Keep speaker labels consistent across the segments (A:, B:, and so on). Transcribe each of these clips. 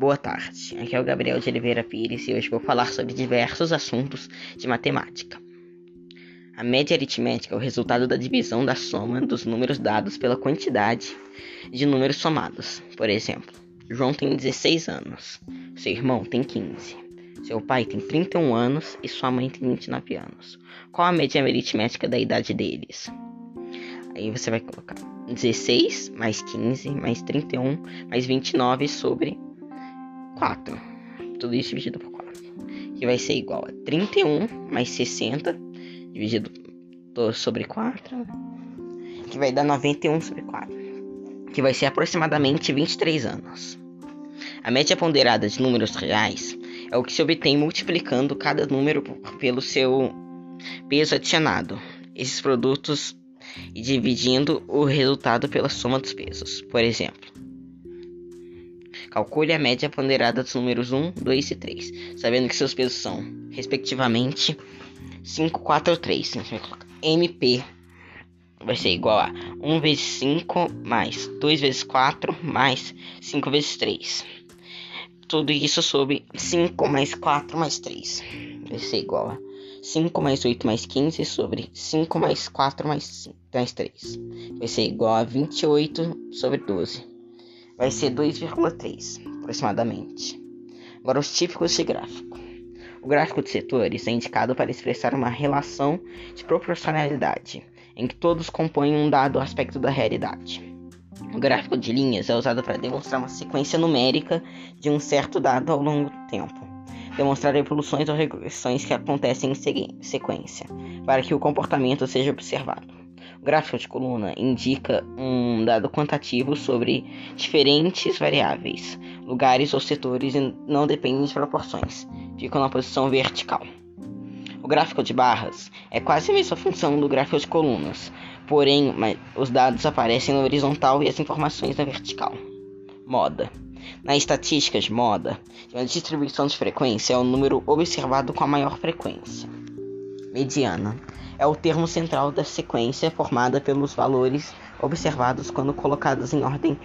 A: Boa tarde, aqui é o Gabriel de Oliveira Pires e hoje vou falar sobre diversos assuntos de matemática. A média aritmética é o resultado da divisão da soma dos números dados pela quantidade de números somados. Por exemplo, João tem 16 anos, seu irmão tem 15, seu pai tem 31 anos e sua mãe tem 29 anos. Qual a média aritmética da idade deles? Aí você vai colocar 16 mais 15 mais 31 mais 29 sobre 4. Tudo isso dividido por 4. Que vai ser igual a 31 mais 60 dividido sobre 4. Que vai dar 91 sobre 4. Que vai ser aproximadamente 23 anos. A média ponderada de números reais é o que se obtém multiplicando cada número pelo seu peso adicionado. Esses produtos e dividindo o resultado pela soma dos pesos. Por exemplo, Calcule a média ponderada dos números 1, 2 e 3, sabendo que seus pesos são, respectivamente, 5, 4 ou 3. MP vai ser igual a 1 vezes 5 mais 2 vezes 4 mais 5 vezes 3. Tudo isso sobre 5 mais 4 mais 3. Vai ser igual a 5 mais 8 mais 15 sobre 5 mais 4 mais, 5, mais 3. Vai ser igual a 28 sobre 12 vai ser 2,3 aproximadamente. Agora, os típicos de gráfico. O gráfico de setores é indicado para expressar uma relação de proporcionalidade, em que todos compõem um dado aspecto da realidade. O gráfico de linhas é usado para demonstrar uma sequência numérica de um certo dado ao longo do tempo, demonstrar evoluções ou regressões que acontecem em sequência, para que o comportamento seja observado. Gráfico de coluna indica um dado quantitativo sobre diferentes variáveis, lugares ou setores e não dependem de proporções. Ficam na posição vertical. O gráfico de barras é quase a mesma função do gráfico de colunas, porém os dados aparecem na horizontal e as informações na vertical. Moda. Na estatística de moda, uma distribuição de frequência é o número observado com a maior frequência. Mediana é o termo central da sequência formada pelos valores observados quando colocados em ordem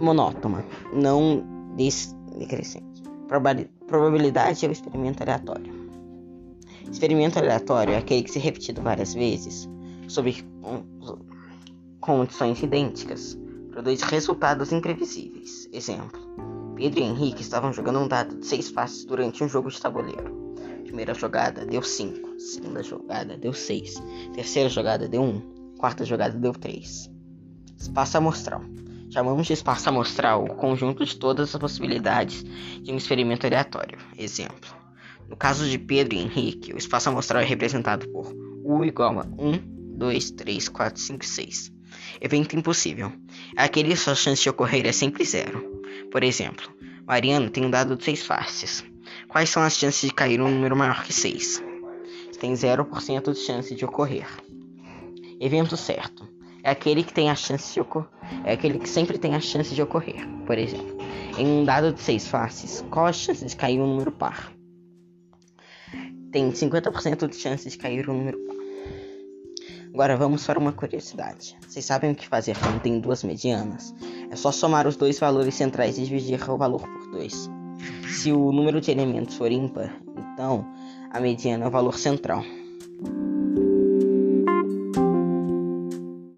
A: monótona, não decrescente. Probabilidade é o experimento aleatório. Experimento aleatório é aquele que se repetido várias vezes, sob condições idênticas, produz resultados imprevisíveis. Exemplo: Pedro e Henrique estavam jogando um dado de seis faces durante um jogo de tabuleiro. Primeira jogada deu 5. Segunda jogada deu 6. Terceira jogada deu 1. Um. Quarta jogada deu 3. Espaço amostral. Chamamos de espaço amostral o conjunto de todas as possibilidades de um experimento aleatório. Exemplo. No caso de Pedro e Henrique, o espaço amostral é representado por U igual a 1, 2, 3, 4, 5, 6. Evento impossível. Aquele que sua chance de ocorrer é sempre zero. Por exemplo, Mariano tem um dado de 6 faces. Quais são as chances de cair um número maior que 6? Tem 0% de chance de ocorrer. Evento certo. É aquele que tem a chance de ocorrer. É aquele que sempre tem a chance de ocorrer. Por exemplo, em um dado de 6 faces, qual a chance de cair um número par? Tem 50% de chance de cair um número par. Agora vamos para uma curiosidade. Vocês sabem o que fazer quando tem duas medianas? É só somar os dois valores centrais e dividir o valor por 2. Se o número de elementos for ímpar, então a mediana é o valor central.